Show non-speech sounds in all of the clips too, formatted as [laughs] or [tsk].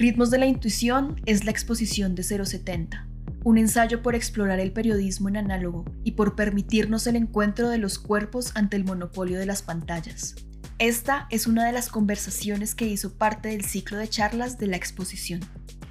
Ritmos de la Intuición es la exposición de 070, un ensayo por explorar el periodismo en análogo y por permitirnos el encuentro de los cuerpos ante el monopolio de las pantallas. Esta es una de las conversaciones que hizo parte del ciclo de charlas de la exposición.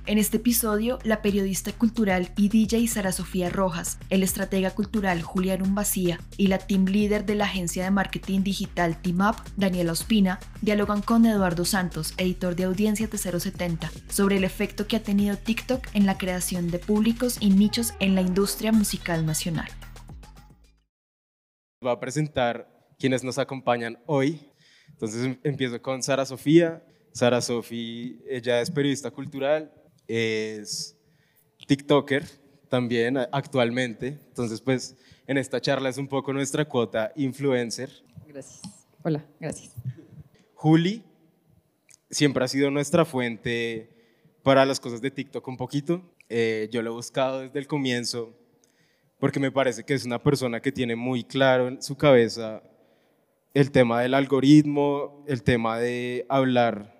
En este episodio, la periodista cultural y DJ Sara Sofía Rojas, el estratega cultural Julián Umbacía y la team leader de la agencia de marketing digital Team Up, Daniela Ospina, dialogan con Eduardo Santos, editor de audiencia de 070, sobre el efecto que ha tenido TikTok en la creación de públicos y nichos en la industria musical nacional. Va a presentar quienes nos acompañan hoy. Entonces em, empiezo con Sara Sofía. Sara Sofía, ella es periodista cultural, es TikToker también actualmente. Entonces, pues en esta charla es un poco nuestra cuota influencer. Gracias. Hola, gracias. Juli siempre ha sido nuestra fuente para las cosas de TikTok un poquito. Eh, yo lo he buscado desde el comienzo porque me parece que es una persona que tiene muy claro en su cabeza el tema del algoritmo, el tema de hablar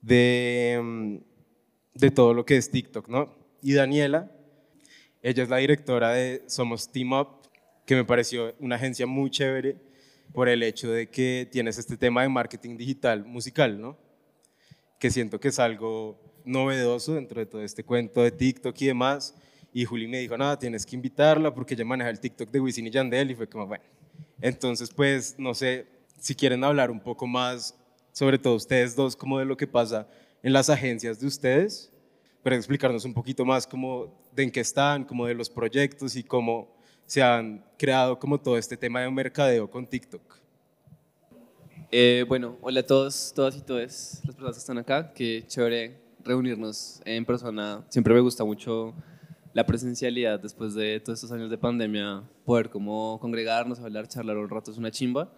de mm, de todo lo que es TikTok, ¿no? Y Daniela, ella es la directora de Somos Team Up, que me pareció una agencia muy chévere por el hecho de que tienes este tema de marketing digital musical, ¿no? Que siento que es algo novedoso dentro de todo este cuento de TikTok y demás. Y Juli me dijo, nada, tienes que invitarla porque ella maneja el TikTok de Wisin y Yandel y fue como, bueno. Entonces, pues, no sé si quieren hablar un poco más, sobre todo ustedes dos, como de lo que pasa en las agencias de ustedes, para explicarnos un poquito más como de en qué están, como de los proyectos y cómo se han creado como todo este tema de mercadeo con TikTok. Eh, bueno, hola a todos, todas y todas las personas que están acá, qué chévere reunirnos en persona. Siempre me gusta mucho la presencialidad después de todos estos años de pandemia, poder como congregarnos, hablar, charlar un rato es una chimba.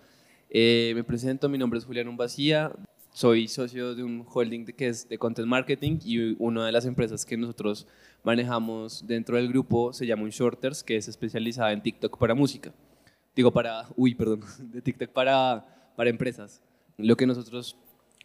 Eh, me presento, mi nombre es Julián Umbacía, soy socio de un holding que es de content marketing y una de las empresas que nosotros manejamos dentro del grupo se llama Unshorters, que es especializada en TikTok para música. Digo para, uy, perdón, [laughs] de TikTok para, para empresas. Lo que nosotros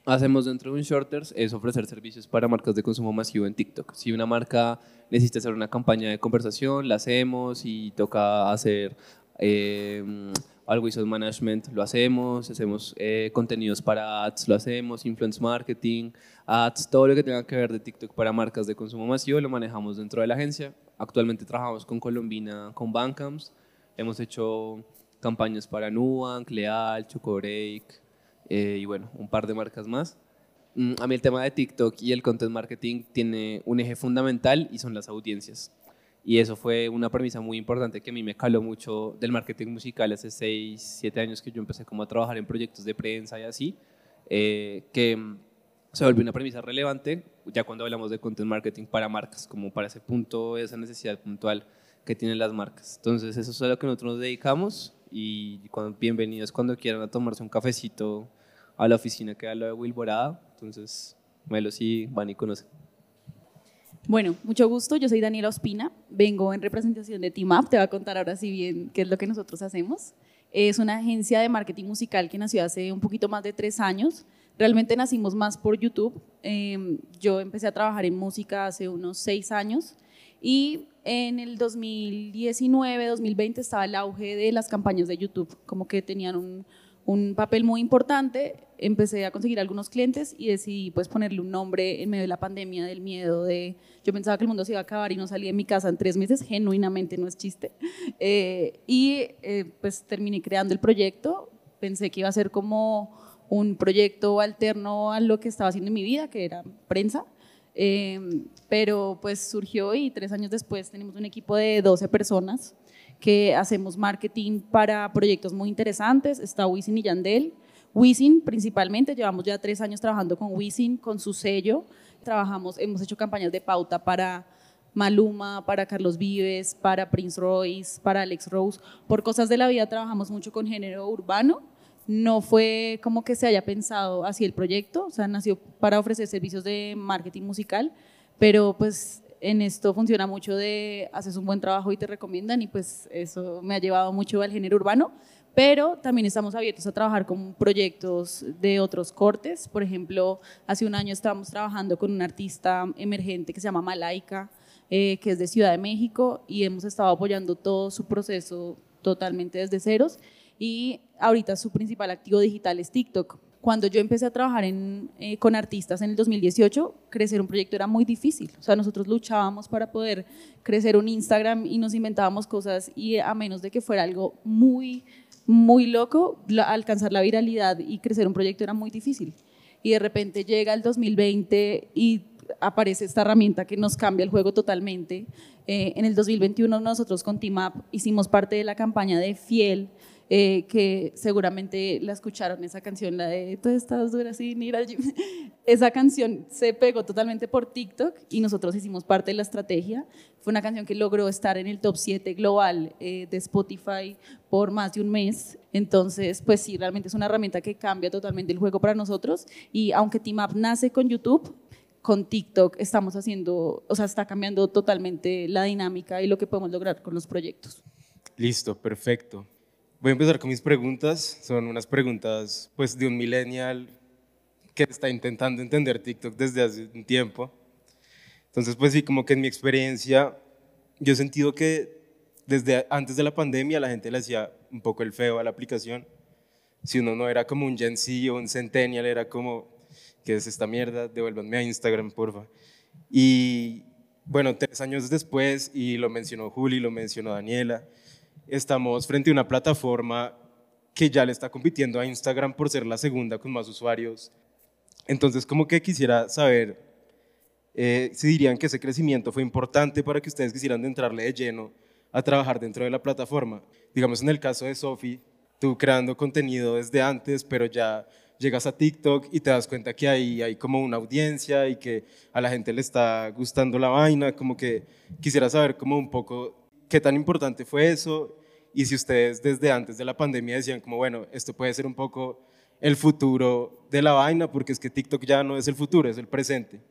hacemos dentro de Unshorters es ofrecer servicios para marcas de consumo masivo en TikTok. Si una marca necesita hacer una campaña de conversación, la hacemos y toca hacer eh, Always Management lo hacemos, hacemos eh, contenidos para ads, lo hacemos, influence marketing, ads, todo lo que tenga que ver de TikTok para marcas de consumo masivo lo manejamos dentro de la agencia. Actualmente trabajamos con Colombina, con Bancams, hemos hecho campañas para Nubank, Leal, Chocobreak eh, y bueno, un par de marcas más. Mm, a mí el tema de TikTok y el content marketing tiene un eje fundamental y son las audiencias. Y eso fue una premisa muy importante que a mí me caló mucho del marketing musical hace 6, 7 años que yo empecé como a trabajar en proyectos de prensa y así, eh, que se volvió una premisa relevante ya cuando hablamos de content marketing para marcas, como para ese punto, esa necesidad puntual que tienen las marcas. Entonces eso es a lo que nosotros nos dedicamos y cuando, bienvenidos cuando quieran a tomarse un cafecito a la oficina que da lo de Wilborada. Entonces, Melo sí van y conocen. Bueno, mucho gusto. Yo soy Daniela Ospina. Vengo en representación de Team Up. Te voy a contar ahora sí bien qué es lo que nosotros hacemos. Es una agencia de marketing musical que nació hace un poquito más de tres años. Realmente nacimos más por YouTube. Em, yo empecé a trabajar en música hace unos seis años y en el 2019, 2020 estaba el auge de las campañas de YouTube, como que tenían un, un papel muy importante. Empecé a conseguir algunos clientes y decidí pues ponerle un nombre en medio de la pandemia, del miedo de... Yo pensaba que el mundo se iba a acabar y no salí de mi casa en tres meses, genuinamente no es chiste. Eh, y eh, pues terminé creando el proyecto. Pensé que iba a ser como un proyecto alterno a lo que estaba haciendo en mi vida, que era prensa. Eh, pero pues surgió y tres años después tenemos un equipo de 12 personas que hacemos marketing para proyectos muy interesantes. Está Wisin y Yandel. Wisin principalmente, llevamos ya tres años trabajando con Wisin, con su sello. Trabajamos, hemos hecho campañas de pauta para Maluma, para Carlos Vives, para Prince Royce, para Alex Rose. Por cosas de la vida trabajamos mucho con género urbano. No fue como que se haya pensado así el proyecto, o sea, nació para ofrecer servicios de marketing musical, pero pues en esto funciona mucho de haces un buen trabajo y te recomiendan y pues eso me ha llevado mucho al género urbano, pero también estamos abiertos a trabajar con proyectos de otros cortes. Por ejemplo, hace un año estábamos trabajando con un artista emergente que se llama Malaika, eh, que es de Ciudad de México, y hemos estado apoyando todo su proceso totalmente desde ceros. Y ahorita su principal activo digital es TikTok. Cuando yo empecé a trabajar en, eh, con artistas en el 2018, crecer un proyecto era muy difícil. O sea, nosotros luchábamos para poder crecer un Instagram y nos inventábamos cosas y a menos de que fuera algo muy muy loco, alcanzar la viralidad y crecer un proyecto era muy difícil. Y de repente llega el 2020 y aparece esta herramienta que nos cambia el juego totalmente. Eh, en el 2021 nosotros con Team Up hicimos parte de la campaña de Fiel, eh, que seguramente la escucharon, esa canción, la de Tú estás dura sin ir al gym. [laughs] Esa canción se pegó totalmente por TikTok y nosotros hicimos parte de la estrategia. Fue una canción que logró estar en el top 7 global eh, de Spotify por más de un mes. Entonces, pues sí, realmente es una herramienta que cambia totalmente el juego para nosotros. Y aunque Team Up nace con YouTube, con TikTok estamos haciendo, o sea, está cambiando totalmente la dinámica y lo que podemos lograr con los proyectos. Listo, perfecto. Voy a empezar con mis preguntas. Son unas preguntas pues de un millennial que está intentando entender TikTok desde hace un tiempo. Entonces, pues sí, como que en mi experiencia, yo he sentido que desde antes de la pandemia la gente le hacía un poco el feo a la aplicación. Si uno no era como un Gen Z o un Centennial, era como, ¿qué es esta mierda? Devuélvanme a Instagram, porfa. Y bueno, tres años después, y lo mencionó Juli, lo mencionó Daniela, estamos frente a una plataforma que ya le está compitiendo a Instagram por ser la segunda con más usuarios. Entonces, como que quisiera saber eh, si dirían que ese crecimiento fue importante para que ustedes quisieran entrarle de lleno a trabajar dentro de la plataforma. Digamos, en el caso de Sofi, tú creando contenido desde antes, pero ya llegas a TikTok y te das cuenta que hay, hay como una audiencia y que a la gente le está gustando la vaina, como que quisiera saber como un poco qué tan importante fue eso y si ustedes desde antes de la pandemia decían como, bueno, esto puede ser un poco el futuro de la vaina, porque es que TikTok ya no es el futuro, es el presente.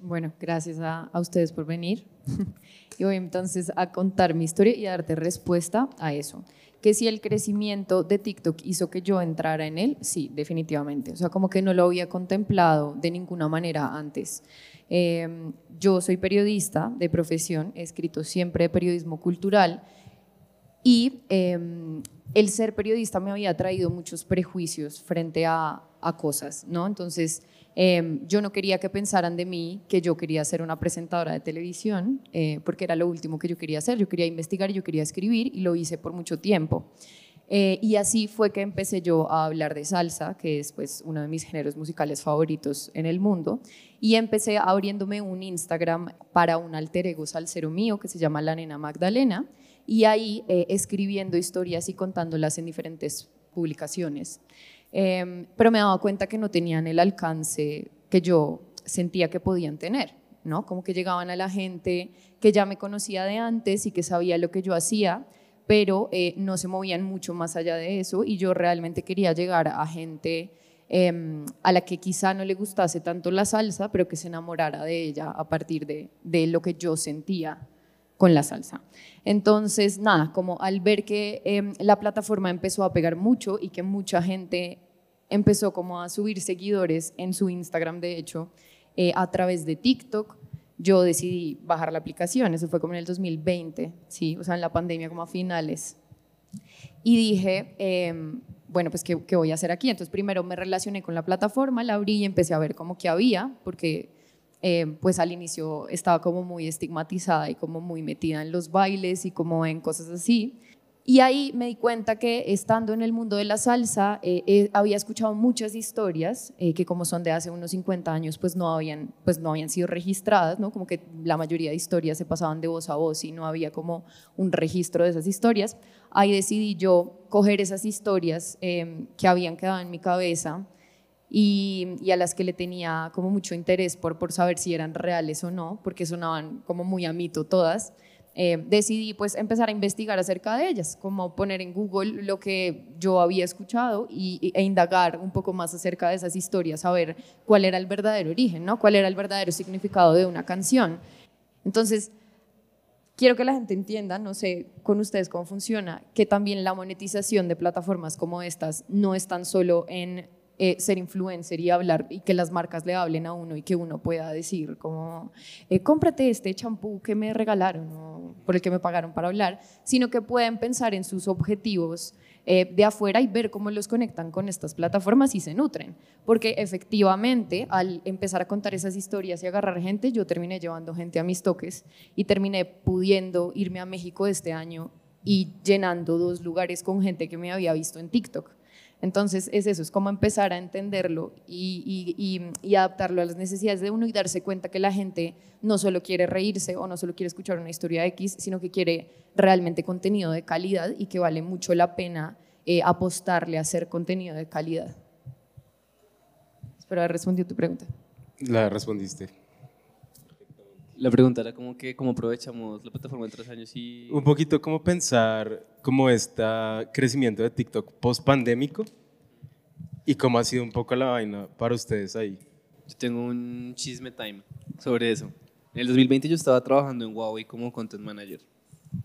Bueno, gracias a, ustedes por venir. [laughs] y voy entonces a contar mi historia y a darte respuesta a eso. Que si el crecimiento de TikTok hizo que yo entrara en él, sí, definitivamente. O sea, como que no lo había contemplado de ninguna manera antes. Em, yo soy periodista de profesión, he escrito siempre periodismo cultural y em, el ser periodista me había traído muchos prejuicios frente a, cosas, ¿no? Entonces, em, yo no quería que pensaran de mí que yo quería ser una presentadora de televisión, eh, porque era lo último que yo quería hacer. Yo quería investigar yo quería escribir y lo hice por mucho tiempo. Eh, y así fue que empecé yo a hablar de salsa, que es pues, uno de mis géneros musicales favoritos en el mundo. Y empecé abriéndome un Instagram para un alter ego salsero mío que se llama La Nena Magdalena y ahí eh, escribiendo historias y contándolas en diferentes publicaciones. Em, pero me daba cuenta que no tenían el alcance que yo sentía que podían tener, ¿no? Como que llegaban a la gente que ya me conocía de antes y que sabía lo que yo hacía, pero eh, no se movían mucho más allá de eso y yo realmente quería llegar a gente em, a la que quizá no le gustase tanto la salsa, pero que se enamorara de ella a partir de, de lo que yo sentía con la salsa. Entonces, nada, como al ver que em, la plataforma empezó a pegar mucho y que mucha gente empezó como a subir seguidores en su Instagram, de hecho, eh, a través de TikTok, yo decidí bajar la aplicación, eso fue como en el 2020, sí, o sea, en la pandemia como a finales. Y dije, em, bueno, pues ¿qué, ¿qué, voy a hacer aquí? Entonces primero me relacioné con la plataforma, la abrí y empecé a ver como que había, porque eh, pues al inicio estaba como muy estigmatizada y como muy metida en los bailes y como en cosas así. Y ahí me di cuenta que estando en el mundo de la salsa, eh, eh, había escuchado muchas historias que como son de hace unos 50 años, pues no habían, pues no habían sido registradas, ¿no? Como que la mayoría de historias se pasaban de voz a voz y no había como un registro de esas historias. Ahí decidí yo coger esas historias que habían quedado en mi cabeza y, a las que le tenía como mucho interés por, por saber si eran reales o no, porque sonaban como muy a mito todas, eh, decidí pues empezar a investigar acerca de ellas, como poner en Google lo que yo había escuchado y, e indagar un poco más acerca de esas historias, saber cuál era el verdadero origen, ¿no? cuál era el verdadero significado de una canción. Entonces, quiero que la gente entienda, no sé con ustedes cómo funciona, que también la monetización de plataformas como estas no es tan solo en eh, ser influencer y hablar y que las marcas le hablen a uno y que uno pueda decir como, eh, cómprate este champú que me regalaron o por el que me pagaron para hablar, sino que pueden pensar en sus objetivos eh, de afuera y ver cómo los conectan con estas plataformas y se nutren. Porque efectivamente, al empezar a contar esas historias y agarrar gente, yo terminé llevando gente a mis toques y terminé pudiendo irme a México este año y llenando dos lugares con gente que me había visto en TikTok. Entonces es eso, es como empezar a entenderlo y, adaptarlo a las necesidades de uno y darse cuenta que la gente no solo quiere reírse o no solo quiere escuchar una historia X, sino que quiere realmente contenido de calidad y que vale mucho la pena eh, apostarle a hacer contenido de calidad. Espero haber respondido tu pregunta. La respondiste. La pregunta era como que cómo aprovechamos la plataforma de tres años y... Un poquito cómo pensar como este crecimiento de TikTok post pandémico y cómo ha sido un poco la vaina para ustedes ahí. Yo tengo un chisme time sobre eso. En el 2020 yo estaba trabajando en Huawei como content manager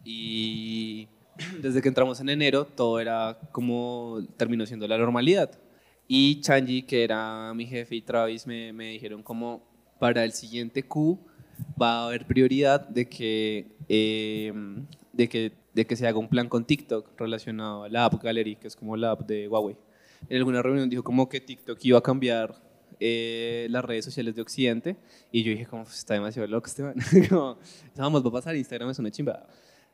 y [clears throat] desde que entramos en enero todo era como terminó siendo la normalidad. Y Chanji, que era mi jefe, y Travis me, me dijeron como para el siguiente Q va a haber prioridad de que, eh, de que, de que se haga un plan con TikTok relacionado a la App Gallery, que es como la app de Huawei. En alguna reunión dijo como que TikTok iba a cambiar eh, las redes sociales de Occidente y yo dije como pues, está demasiado loco este man. [laughs] como, va a pasar, Instagram es una chimba.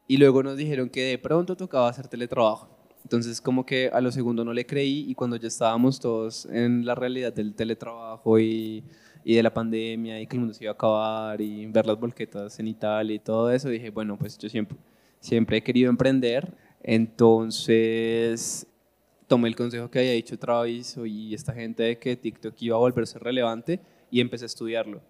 Y luego nos dijeron que de pronto tocaba hacer teletrabajo. Entonces como que a lo segundo no le creí y cuando ya estábamos todos en la realidad del teletrabajo y y de la pandemia y que el mundo se iba a acabar y ver las volquetas en Italia y todo eso, dije, bueno, pues yo siempre, siempre he querido emprender, entonces tomé el consejo que había dicho Travis y esta gente de que TikTok iba a volverse relevante y empecé a estudiarlo.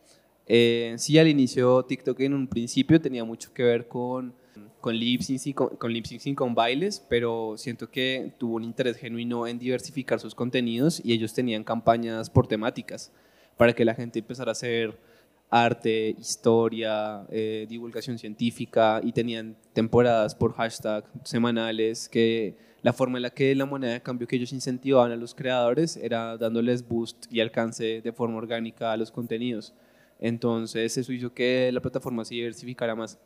Eh, sí, al inicio TikTok en un principio tenía mucho que ver con, con lip sync con, con, lip -sync, con bailes, pero siento que tuvo un interés genuino en diversificar sus contenidos y ellos tenían campañas por temáticas para que la gente empezara a hacer arte, historia, eh, divulgación científica y tenían temporadas por hashtag semanales que la forma en la que la moneda de cambio que ellos incentivaban a los creadores era dándoles boost y alcance de forma orgánica a los contenidos. Entonces eso hizo que la plataforma se diversificara más.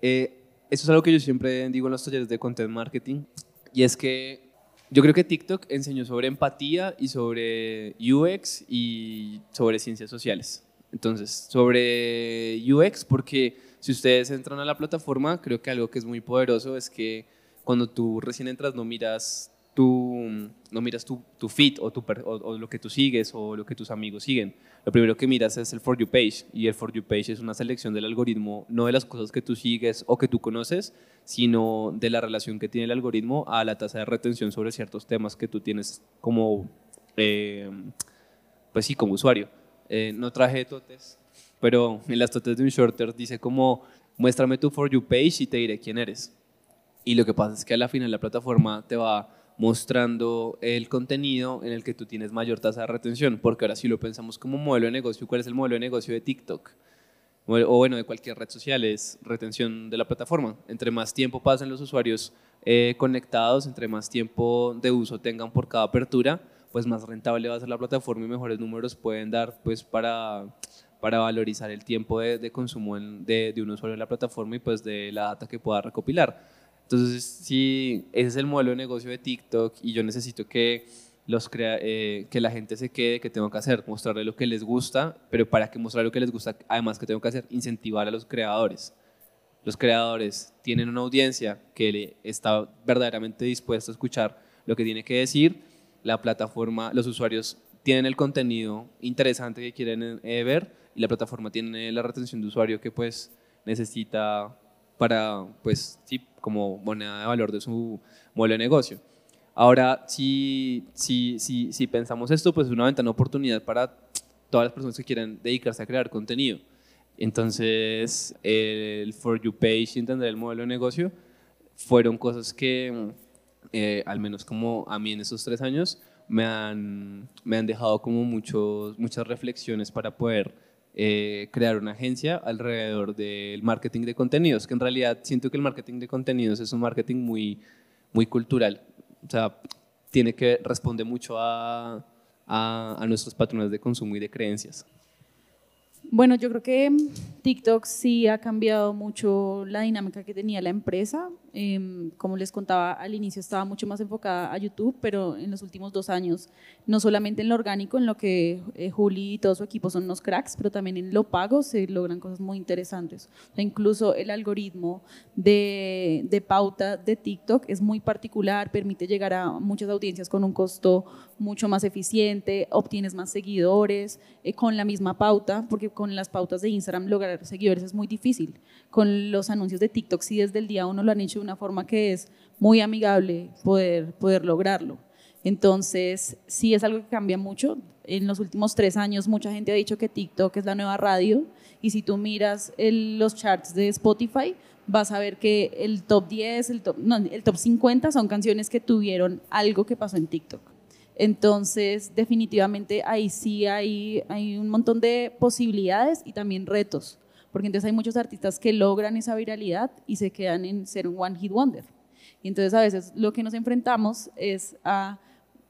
Eh, eso es algo que yo siempre digo en los talleres de content marketing y es que yo creo que TikTok enseñó sobre empatía y sobre UX y sobre ciencias sociales. Entonces, sobre UX, porque si ustedes entran a la plataforma, creo que algo que es muy poderoso es que cuando tú recién entras no miras tú no miras tu, tu feed o, tu, o, lo que tú sigues o lo que tus amigos siguen. Lo primero que miras es el For You page y el For You page es una selección del algoritmo, no de las cosas que tú sigues o que tú conoces, sino de la relación que tiene el algoritmo a la tasa de retención sobre ciertos temas que tú tienes como, eh, pues sí, como usuario. Eh, no traje totes, pero en las totes de un shorter dice como, muéstrame tu For You page y te diré quién eres. Y lo que pasa es que a la final la plataforma te va mostrando el contenido en el que tú tienes mayor tasa de retención, porque ahora si lo pensamos como modelo de negocio, ¿cuál es el modelo de negocio de TikTok? O bueno, de cualquier red social, es retención de la plataforma. Entre más tiempo pasen los usuarios eh, conectados, entre más tiempo de uso tengan por cada apertura, pues más rentable va a ser la plataforma y mejores números pueden dar pues para, para valorizar el tiempo de, consumo de, de un usuario en la plataforma y pues de la data que pueda recopilar. Entonces, si ese es el modelo de negocio de TikTok y yo necesito que, los crea, eh, que la gente se quede, ¿qué tengo que hacer? Mostrarle lo que les gusta, pero para que mostrarle lo que les gusta, además, ¿qué tengo que hacer? Incentivar a los creadores. Los creadores tienen una audiencia que está verdaderamente dispuesta a escuchar lo que tiene que decir. La plataforma, los usuarios tienen el contenido interesante que quieren eh, ver y la plataforma tiene la retención de usuario que pues necesita para, pues, sí, como moneda de valor de su modelo de negocio. Ahora, si, si, si, si pensamos esto, pues es una ventana de oportunidad para todas las personas que quieran dedicarse a crear contenido. Entonces, el For You Page y entender el modelo de negocio fueron cosas que, eh, al menos como a mí en esos tres años, me han, me han dejado como muchos, muchas reflexiones para poder eh, crear una agencia alrededor del marketing de contenidos, que en realidad siento que el marketing de contenidos es un marketing muy, muy cultural. O sea, tiene que responde mucho a, a, a nuestros patrones de consumo y de creencias. Bueno, yo creo que TikTok sí ha cambiado mucho la dinámica que tenía la empresa. Em, como les contaba al inicio, estaba mucho más enfocada a YouTube, pero en los últimos dos años, no solamente en lo orgánico, en lo que eh, Juli y todo su equipo son unos cracks, pero también en lo pago se logran cosas muy interesantes. incluso el algoritmo de, de pauta de TikTok es muy particular, permite llegar a muchas audiencias con un costo mucho más eficiente, obtienes más seguidores eh, con la misma pauta, porque con las pautas de Instagram lograr seguidores es muy difícil. Con los anuncios de TikTok sí desde el día uno lo han hecho de una forma que es muy amigable poder, poder lograrlo. Entonces sí es algo que cambia mucho. En los últimos tres años mucha gente ha dicho que TikTok es la nueva radio y si tú miras los charts de Spotify, vas a ver que el top 10, el top, no, el top 50 son canciones que tuvieron algo que pasó en TikTok. Entonces, definitivamente ahí sí hay, hay un montón de posibilidades y también retos, porque entonces hay muchos artistas que logran esa viralidad y se quedan en ser un one hit wonder. Y entonces a veces lo que nos enfrentamos es a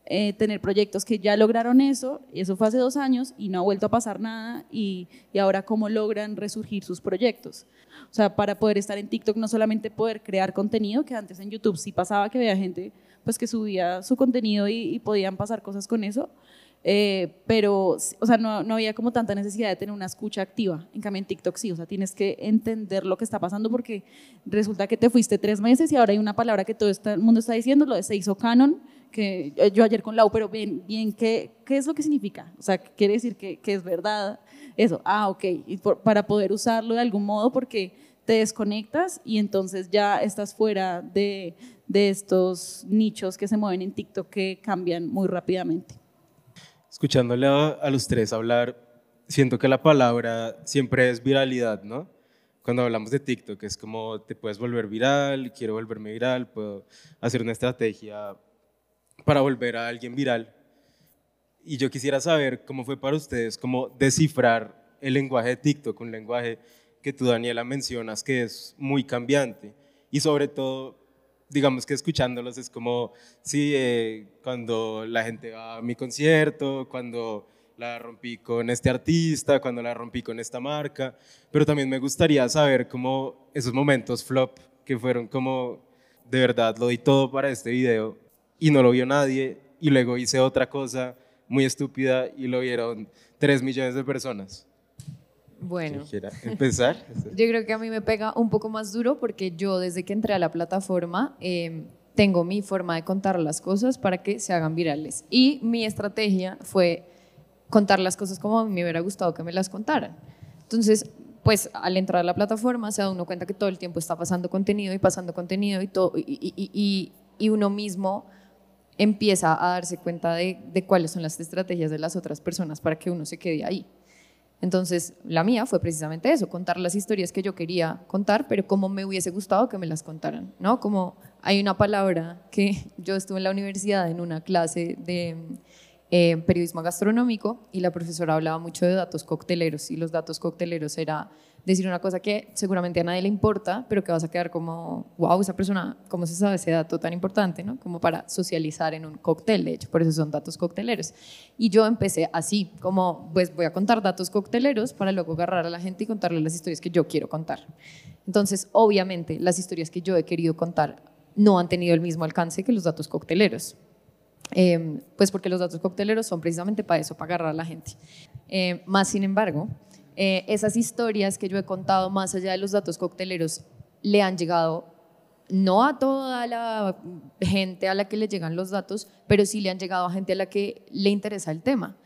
eh, tener proyectos que ya lograron eso, y eso fue hace dos años y no ha vuelto a pasar nada, y, y, ahora cómo logran resurgir sus proyectos. O sea, para poder estar en TikTok no solamente poder crear contenido, que antes en YouTube sí pasaba que veía gente pues que subía su contenido y, podían pasar cosas con eso. Eh, pero, o sea, no, no, había como tanta necesidad de tener una escucha activa. En cambio, en TikTok sí, o sea, tienes que entender lo que está pasando porque resulta que te fuiste tres meses y ahora hay una palabra que todo el mundo está diciendo, lo de se hizo canon, que yo ayer con Lau, pero bien, bien, ¿qué, qué es lo que significa? O sea, quiere decir que, que es verdad eso. Ah, ok, y para poder usarlo de algún modo porque te desconectas y entonces ya estás fuera de, de estos nichos que se mueven en TikTok que cambian muy rápidamente. Escuchándole a, los tres hablar, siento que la palabra siempre es viralidad, ¿no? Cuando hablamos de TikTok es como te puedes volver viral, quiero volverme viral, puedo hacer una estrategia para volver a alguien viral. Y yo quisiera saber cómo fue para ustedes, cómo descifrar el lenguaje de TikTok, un lenguaje que tú, Daniela, mencionas que es muy cambiante. Y sobre todo, digamos que escuchándolos es como, sí, eh, cuando la gente va a mi concierto, cuando la rompí con este artista, cuando la rompí con esta marca, pero también me gustaría saber cómo esos momentos flop que fueron como, de verdad, lo di todo para este video y no lo vio nadie y luego hice otra cosa muy estúpida y lo vieron 3 millones de personas. Bueno, empezar. [laughs] yo creo que a mí me pega un poco más duro porque yo desde que entré a la plataforma em, tengo mi forma de contar las cosas para que se hagan virales. Y mi estrategia fue contar las cosas como a mí me hubiera gustado que me las contaran. Entonces, pues al entrar a la plataforma se da uno cuenta que todo el tiempo está pasando contenido y pasando contenido y, todo, y, y, uno mismo empieza a darse cuenta de, cuáles son las estrategias de las otras personas para que uno se quede ahí. Entonces, la mía fue precisamente eso, contar las historias que yo quería contar, pero como me hubiese gustado que me las contaran, ¿no? Como hay una palabra que [laughs] yo estuve en la universidad en una clase de eh, periodismo gastronómico y la profesora hablaba mucho de datos cocteleros y los datos cocteleros era decir una cosa que seguramente a nadie le importa, pero que vas a quedar como, wow, esa persona, ¿cómo se sabe ese dato tan importante? ¿no? Como para socializar en un cóctel, de hecho, por eso son datos cocteleros. Y yo empecé así, como, pues voy a contar datos cocteleros para luego agarrar a la gente y contarle las historias que yo quiero contar. Entonces, obviamente, las historias que yo he querido contar no han tenido el mismo alcance que los datos cocteleros. Em, pues porque los datos cocteleros son precisamente para eso, para agarrar a la gente. Eh, más sin embargo, eh, esas historias que yo he contado más allá de los datos cocteleros le han llegado no a toda la gente a la que le llegan los datos, pero sí le han llegado a gente a la que le interesa el tema.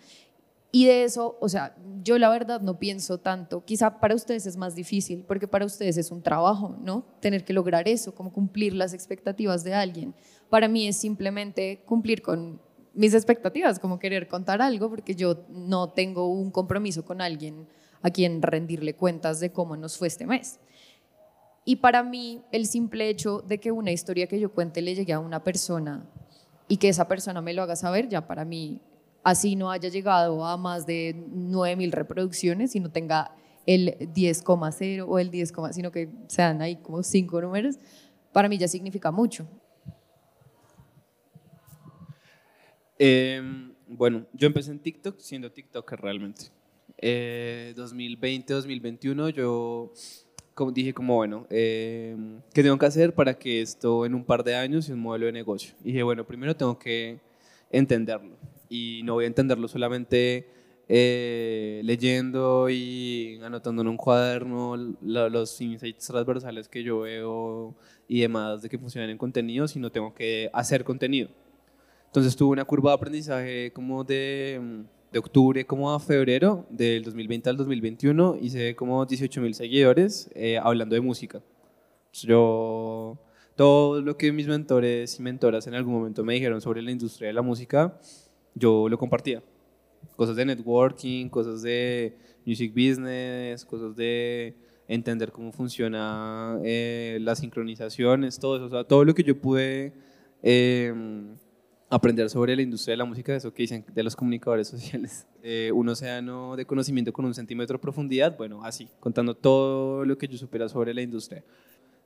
Y de eso, o sea, yo la verdad no pienso tanto, quizá para ustedes es más difícil, porque para ustedes es un trabajo, ¿no? Tener que lograr eso, como cumplir las expectativas de alguien. Para mí es simplemente cumplir con mis expectativas, como querer contar algo, porque yo no tengo un compromiso con alguien a quien rendirle cuentas de cómo nos fue este mes. Y para mí, el simple hecho de que una historia que yo cuente le llegue a una persona y que esa persona me lo haga saber, ya para mí así no haya llegado a más de 9.000 reproducciones, sino tenga el 10,0 o el 10, sino que sean ahí como cinco números, para mí ya significa mucho. Em, bueno, yo empecé en TikTok siendo TikToker realmente. 2020, eh, 2021 yo como dije como, bueno, em, ¿qué tengo que hacer para que esto en un par de años sea un modelo de negocio? Y dije, bueno, primero tengo que entenderlo. Y no voy a entenderlo solamente eh, leyendo y anotando en un cuaderno los insights transversales que yo veo y demás de que funcionan en contenido, sino tengo que hacer contenido. Entonces tuve una curva de aprendizaje como de, de octubre como a febrero del 2020 al 2021, hice como 18 mil seguidores eh, hablando de música. Yo, todo lo que mis mentores y mentoras en algún momento me dijeron sobre la industria de la música, yo lo compartía cosas de networking, cosas de music business, cosas de entender cómo funciona eh, las sincronizaciones, todo eso, o sea, todo lo que yo pude em, aprender sobre la industria de la música, eso que dicen de los comunicadores sociales, [laughs] eh, un océano de conocimiento con un centímetro de profundidad, bueno, así, contando todo lo que yo supiera sobre la industria.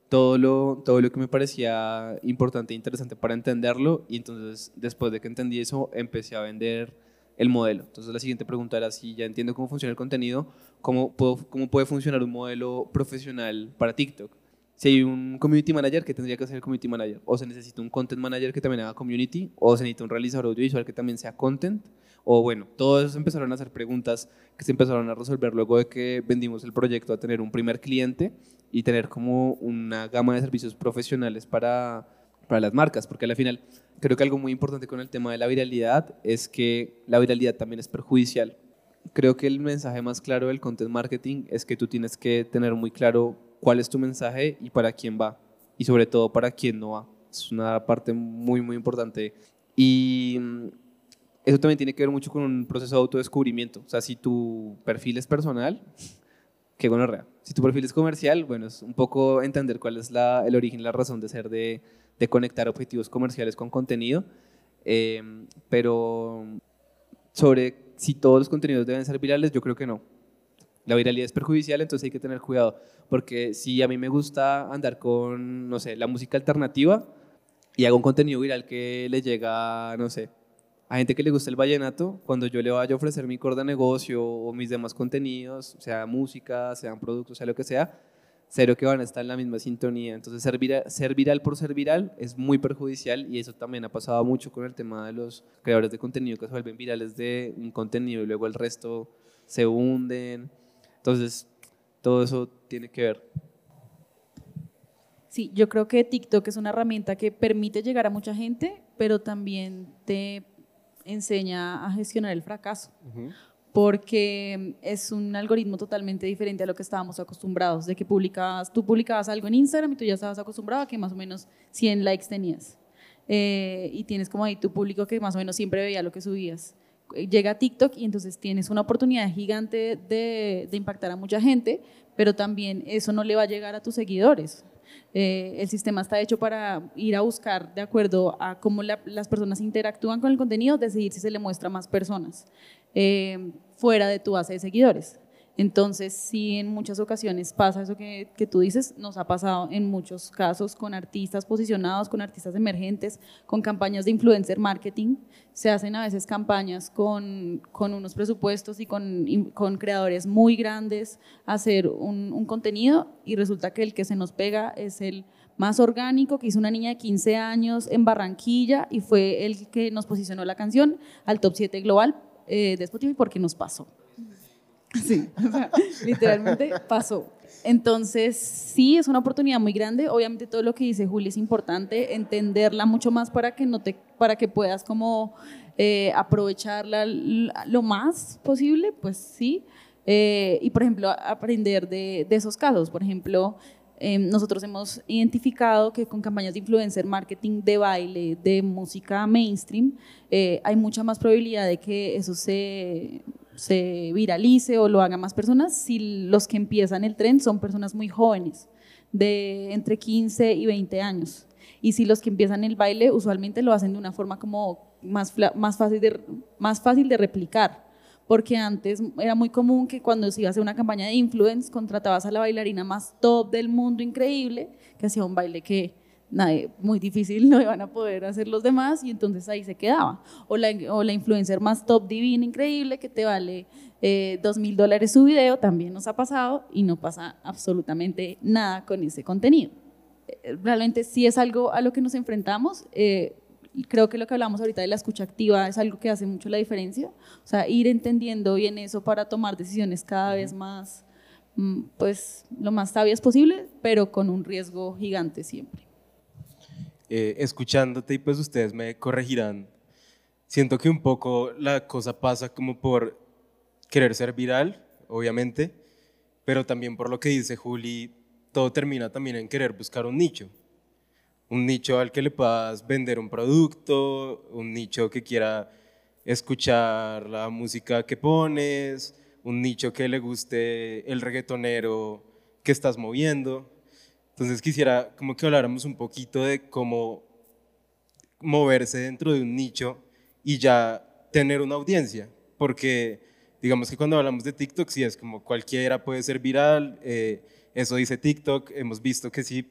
Todo lo, todo lo que me parecía importante e interesante para entenderlo y entonces después de que entendí eso empecé a vender el modelo. Entonces la siguiente pregunta era si ya entiendo cómo funciona el contenido, ¿cómo, puedo, cómo puede funcionar un modelo profesional para TikTok? Si hay un community manager, ¿qué tendría que hacer el community manager? O se necesita un content manager que también haga community, o se necesita un realizador audiovisual que también sea content, o bueno, todos esos empezaron a hacer preguntas que se empezaron a resolver luego de que vendimos el proyecto a tener un primer cliente y tener como una gama de servicios profesionales para, para las marcas, porque al final creo que algo muy importante con el tema de la viralidad es que la viralidad también es perjudicial. Creo que el mensaje más claro del content marketing es que tú tienes que tener muy claro cuál es tu mensaje y para quién va, y sobre todo para quién no va. Es una parte muy, muy importante. Y mm, eso también tiene que ver mucho con un proceso de autodescubrimiento. O sea, si tu perfil es personal, [laughs] qué real. Si tu perfil es comercial, bueno, es un poco entender cuál es la, el origen, la razón de ser de, de conectar objetivos comerciales con contenido, em, pero sobre si todos los contenidos deben ser virales, yo creo que no. La viralidad es perjudicial, entonces hay que tener cuidado, porque si a mí me gusta andar con, no sé, la música alternativa y hago un contenido viral que le llega, no sé, a gente que le gusta el vallenato, cuando yo le vaya a ofrecer mi corda de negocio o mis demás contenidos, sea música, sean productos, sea lo que sea, cero que van a estar en la misma sintonía. Entonces, ser viral, ser viral por ser viral es muy perjudicial y eso también ha pasado mucho con el tema de los creadores de contenido que se vuelven virales de un contenido y luego el resto se hunden. Entonces, todo eso tiene que ver. Sí, yo creo que TikTok es una herramienta que permite llegar a mucha gente, pero también te enseña a gestionar el fracaso porque es un algoritmo totalmente diferente a lo que estábamos acostumbrados, de que publicabas, tú publicabas algo en Instagram y tú ya estabas acostumbrado a que más o menos 100 likes tenías. Eh, y tienes como ahí tu público que más o menos siempre veía lo que subías. Llega a TikTok y entonces tienes una oportunidad gigante de, de impactar a mucha gente, pero también eso no le va a llegar a tus seguidores. Eh, el sistema está hecho para ir a buscar, de acuerdo a cómo las personas interactúan con el contenido, decidir si se le muestra a más personas. Eh, fuera de tu base de seguidores. Entonces, sí, en muchas ocasiones pasa eso que, tú dices, nos ha pasado en muchos casos con artistas posicionados, con artistas emergentes, con campañas de influencer marketing. Se hacen a veces campañas con, unos presupuestos y con, creadores muy grandes hacer un, un contenido y resulta que el que se nos pega es el más orgánico que hizo una niña de 15 años en Barranquilla y fue el que nos posicionó la canción al top 7 global eh, de Spotify porque nos pasó. Sí, [laughs] literalmente pasó. Entonces, sí, es una oportunidad muy grande. Obviamente todo lo que dice Juli es importante, entenderla mucho más para que, no te, para que puedas como eh, aprovecharla lo más posible, pues sí. Eh, y, por ejemplo, aprender de, de, esos casos. Por ejemplo, Em, nosotros hemos identificado que con campañas de influencer marketing, de baile, de música mainstream, eh, hay mucha más probabilidad de que eso se, se viralice o lo hagan más personas si los que empiezan el tren son personas muy jóvenes, de entre 15 y 20 años. Y si los que empiezan el baile usualmente lo hacen de una forma como más, más, fácil de, más fácil de replicar. Porque antes era muy común que cuando se iba a hacer una campaña de influence, contratabas a la bailarina más top del mundo, increíble, que hacía un baile que nadie, muy difícil [laughs] no iban a poder hacer los demás y entonces ahí se quedaba. O la, o la influencer más top divina, increíble, que te vale eh, dos mil dólares su video, también nos ha pasado y no pasa absolutamente nada con ese contenido. Eh, realmente sí es algo a lo que nos enfrentamos. Eh, creo que lo que hablamos ahorita de la escucha activa es algo que hace mucho la diferencia. O sea, ir entendiendo bien eso para tomar decisiones cada vez más, mm, pues, lo más sabias posible, pero con un riesgo gigante siempre. Eh, escuchándote y pues ustedes me corregirán, siento que un poco la cosa pasa como por querer ser viral, obviamente, pero también por lo que dice Juli, todo termina también en querer buscar un nicho. Un nicho al que le puedas vender un producto, un nicho que quiera escuchar la música que pones, un nicho que le guste el reggaetonero que estás moviendo. Entonces quisiera como que habláramos un poquito de cómo moverse dentro de un nicho y ya tener una audiencia, porque digamos que cuando hablamos de TikTok sí es como cualquiera puede ser viral, eh, eso dice TikTok, hemos visto que sí,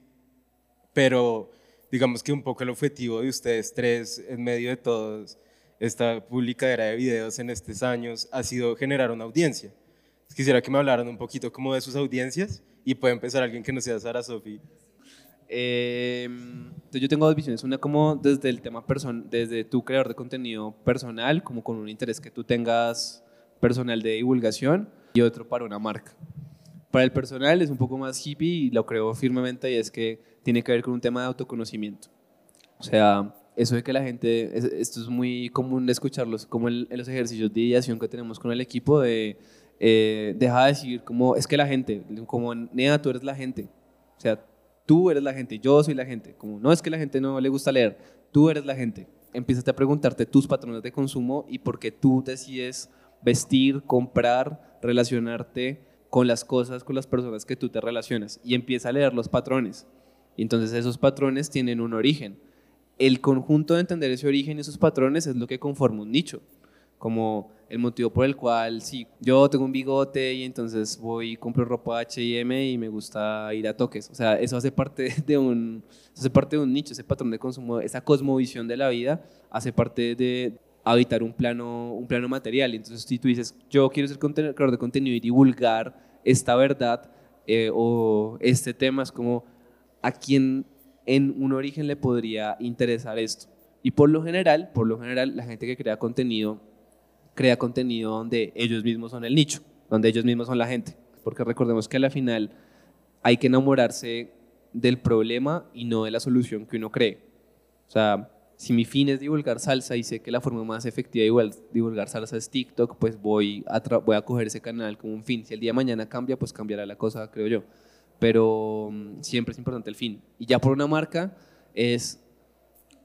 pero digamos que un poco el objetivo de ustedes tres en medio de todos esta publicadera de videos en estos años ha sido generar una audiencia. Quisiera que me hablaran un poquito como de sus audiencias y puede empezar alguien que no sea Sara Sofi. Eh, yo tengo dos visiones, una como desde el tema person desde tu creador de contenido personal, como con un interés que tú tengas personal de divulgación y otro para una marca. Para el personal es un poco más hippie y lo creo firmemente y es que tiene que ver con un tema de autoconocimiento. O sea, eso de que la gente, esto es muy común de escucharlos, como en, los ejercicios de ideación que tenemos con el equipo, de eh, deja de decir como es que la gente, como Nea, tú eres la gente. O sea, tú eres la gente, yo soy la gente. Como no es que la gente no le gusta leer, tú eres la gente. Empiezas a preguntarte tus patrones de consumo y por qué tú decides vestir, comprar, relacionarte con las cosas, con las personas que tú te relacionas y empieza a leer los patrones. Y entonces esos patrones tienen un origen. El conjunto de entender ese origen y esos patrones es lo que conforma un nicho. Como el motivo por el cual, si yo tengo un bigote y entonces voy y compro ropa H&M y me gusta ir a toques. O sea, eso hace parte [laughs] de un, hace parte de un nicho, ese patrón de consumo, esa cosmovisión de la vida hace parte de habitar un plano, un plano material. Entonces, si tú dices, yo quiero ser creador de contenido y divulgar esta verdad eh, o este tema, es como a quién en un origen le podría interesar esto. Y por lo general, por lo general, la gente que crea contenido, crea contenido donde ellos mismos son el nicho, donde ellos mismos son la gente. Porque recordemos que a la final hay que enamorarse del problema y no de la solución que uno cree. O sea, si mi fin es divulgar salsa y sé que la forma más efectiva de divulgar salsa es TikTok, pues voy a, coger ese canal como un fin. Si el día de mañana cambia, pues cambiará la cosa, creo yo. Pero mm, siempre es importante el fin. Y ya por una marca es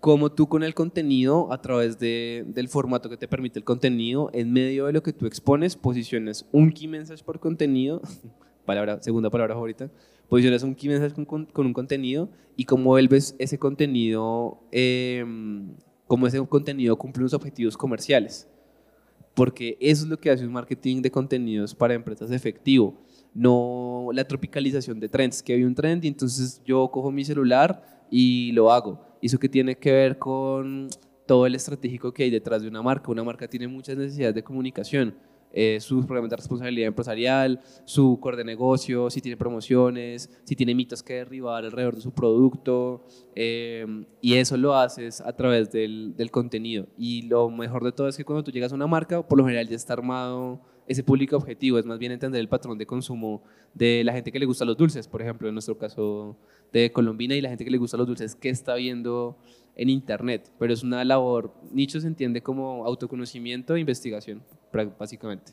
cómo tú con el contenido, a través de, del formato que te permite el contenido, en medio de lo que tú expones, posiciones un key message por contenido, [laughs] palabra, segunda palabra favorita, posicionas un key message con, con, un contenido y cómo vuelves ese contenido, eh, cómo ese contenido cumple unos objetivos comerciales. Porque eso es lo que hace un marketing de contenidos para empresas efectivo, no la tropicalización de trends, que hay un trend y entonces yo cojo mi celular y lo hago. Eso que tiene que ver con todo el estratégico que hay detrás de una marca. Una marca tiene muchas necesidades de comunicación eh, programas de responsabilidad empresarial, su core de negocio, si tiene promociones, si tiene mitos que derribar alrededor de su producto. Eh, y eso lo haces a través del, contenido. Y lo mejor de todo es que cuando tú llegas a una marca, por lo general ya está armado ese público objetivo, es más bien entender el patrón de consumo de la gente que le gusta los dulces, por ejemplo, en nuestro caso de Colombina, y la gente que le gusta los dulces, ¿qué está viendo en Internet? Pero es una labor, nicho se entiende como autoconocimiento e investigación básicamente.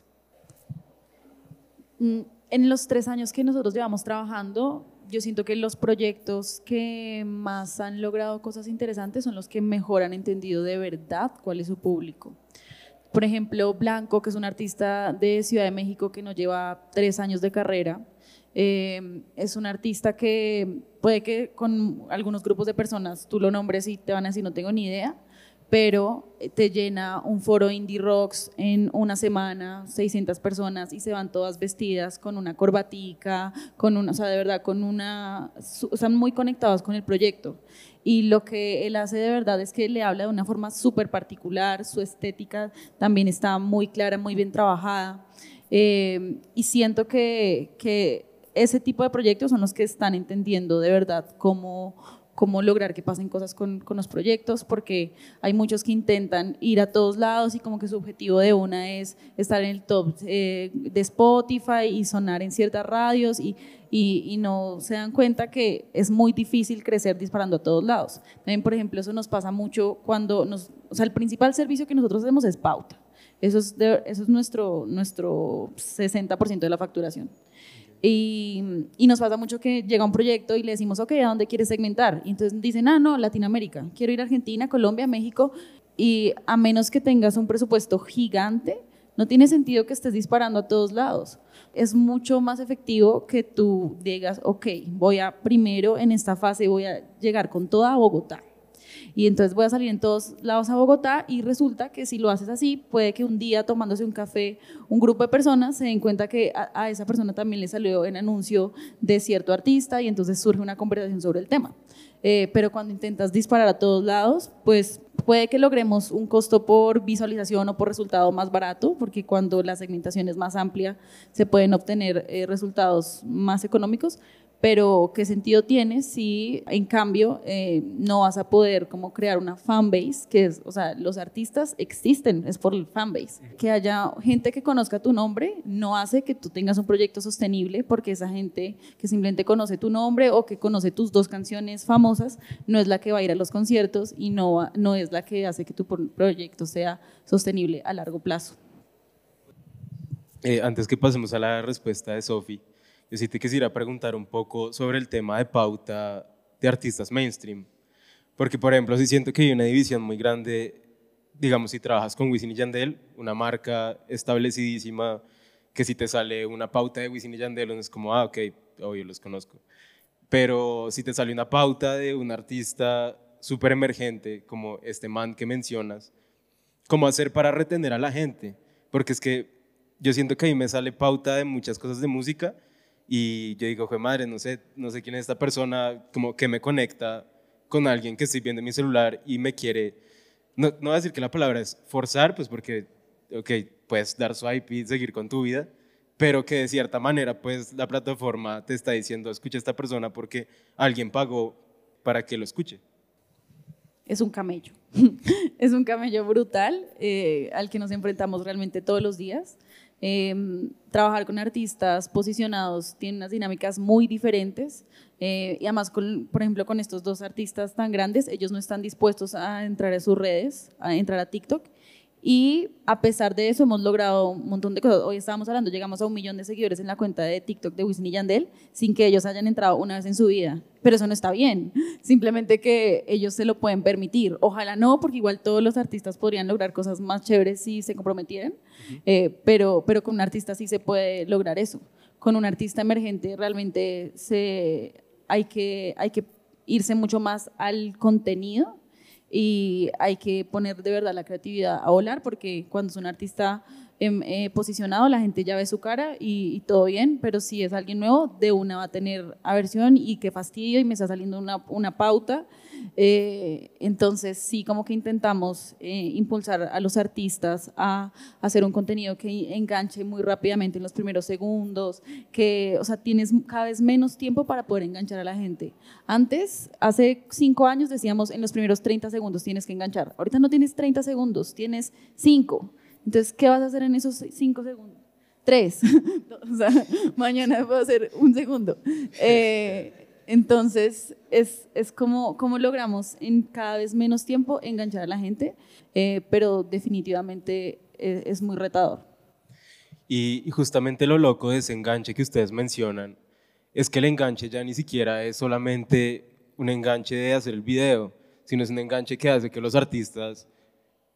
Mm, en los tres años que nosotros llevamos trabajando, yo siento que los proyectos que más han logrado cosas interesantes son los que mejor han entendido de verdad cuál es su público. Por ejemplo, Blanco, que es un artista de Ciudad de México que nos lleva tres años de carrera, eh, es un artista que puede que con algunos grupos de personas tú lo nombres y te van a decir no tengo ni idea, pero te llena un foro indie rocks en una semana, 600 personas y se van todas vestidas con una corbatica, con una, o sea, de verdad, con una, están muy conectados con el proyecto. Y lo que él hace de verdad es que le habla de una forma súper particular, su estética también está muy clara, muy bien trabajada. Eh, y siento que, que ese tipo de proyectos son los que están entendiendo de verdad cómo cómo lograr que pasen cosas con, los proyectos, porque hay muchos que intentan ir a todos lados y como que su objetivo de una es estar en el top eh, de Spotify y sonar en ciertas radios y, y, y, no se dan cuenta que es muy difícil crecer disparando a todos lados. También, por ejemplo, eso nos pasa mucho cuando nos, o sea, el principal servicio que nosotros hacemos es pauta. Eso es, eso es nuestro, nuestro 60% de la facturación. Y, nos pasa mucho que llega un proyecto y le decimos, ok, ¿a dónde quieres segmentar? Y entonces dicen, ah, no, Latinoamérica, quiero ir a Argentina, Colombia, México, y a menos que tengas un presupuesto gigante, no tiene sentido que estés disparando a todos lados. Es mucho más efectivo que tú digas, ok, voy a primero en esta fase, voy a llegar con toda Bogotá y entonces voy a salir en todos lados a Bogotá y resulta que si lo haces así, puede que un día tomándose un café, un grupo de personas se den cuenta que a, esa persona también le salió en anuncio de cierto artista y entonces surge una conversación sobre el tema. Eh, pero cuando intentas disparar a todos lados, pues puede que logremos un costo por visualización o por resultado más barato, porque cuando la segmentación es más amplia se pueden obtener eh, resultados más económicos, pero ¿qué sentido tiene si en cambio eh, no vas a poder como crear una fanbase, que es, o sea, los artistas existen, es por el fanbase. Que haya gente que conozca tu nombre no hace que tú tengas un proyecto sostenible, porque esa gente que simplemente conoce tu nombre o que conoce tus dos canciones famosas no es la que va a ir a los conciertos y no, no es la que hace que tu proyecto sea sostenible a largo plazo. Eh, antes que pasemos a la respuesta de Sophie, yo sí te quisiera preguntar un poco sobre el tema de pauta de artistas mainstream. Porque, por ejemplo, sí siento que hay una división muy grande, digamos, si trabajas con Wisin y Yandel, una marca establecidísima, que si te sale una pauta de Wisin y Yandel, es como, ah, ok, obvio, los conozco. Pero si te sale una pauta de un artista súper emergente, como este man que mencionas, ¿cómo hacer para retener a la gente? Porque es que yo siento que ahí me sale pauta de muchas cosas de música, y yo digo, fue madre, no sé, no sé quién es esta persona, como que me conecta con alguien que estoy viendo en mi celular y me quiere, no, no voy a decir que la palabra es forzar, pues porque, ok, puedes dar swipe y seguir con tu vida, pero que de cierta manera, pues la plataforma te está diciendo, escucha a esta persona porque alguien pagó para que lo escuche. Es un camello, [laughs] es un camello brutal eh, al que nos enfrentamos realmente todos los días. Em, trabajar con artistas posicionados tiene unas dinámicas muy diferentes eh, y además, por ejemplo, con estos dos artistas tan grandes, ellos no están dispuestos a entrar a sus redes, a entrar a TikTok y a pesar de eso hemos logrado un montón de cosas. Hoy estábamos hablando, llegamos a un millón de seguidores en la cuenta de TikTok de Wisin y Yandel sin que ellos hayan entrado una vez en su vida. Pero eso no está bien. Simplemente que ellos se lo pueden permitir. Ojalá no, porque igual todos los artistas podrían lograr cosas más chéveres si se comprometieran. Eh, pero, pero con un artista sí se puede lograr eso. Con un artista emergente realmente se, hay, que, hay que irse mucho más al contenido y hay que poner de verdad la creatividad a volar porque cuando es un artista em, eh, posicionado la gente ya ve su cara y, todo bien, pero si es alguien nuevo de una va a tener aversión y qué fastidio y me está saliendo una, una pauta eh, entonces sí, como que intentamos eh, impulsar a los artistas a, hacer un contenido que enganche muy rápidamente en los primeros segundos, que, o sea, tienes cada vez menos tiempo para poder enganchar a la gente. Antes, hace cinco años decíamos en los primeros 30 segundos tienes que enganchar. Ahorita no tienes 30 segundos, tienes 5. Entonces, ¿qué vas a hacer en esos 5 segundos? Tres. [laughs] o sea, mañana puedo hacer un segundo. Eh, entonces, es, es como, como, logramos en cada vez menos tiempo enganchar a la gente, eh, pero definitivamente es, es muy retador. Y, y, justamente lo loco de ese enganche que ustedes mencionan es que el enganche ya ni siquiera es solamente un enganche de hacer el video, sino es un enganche que hace que los artistas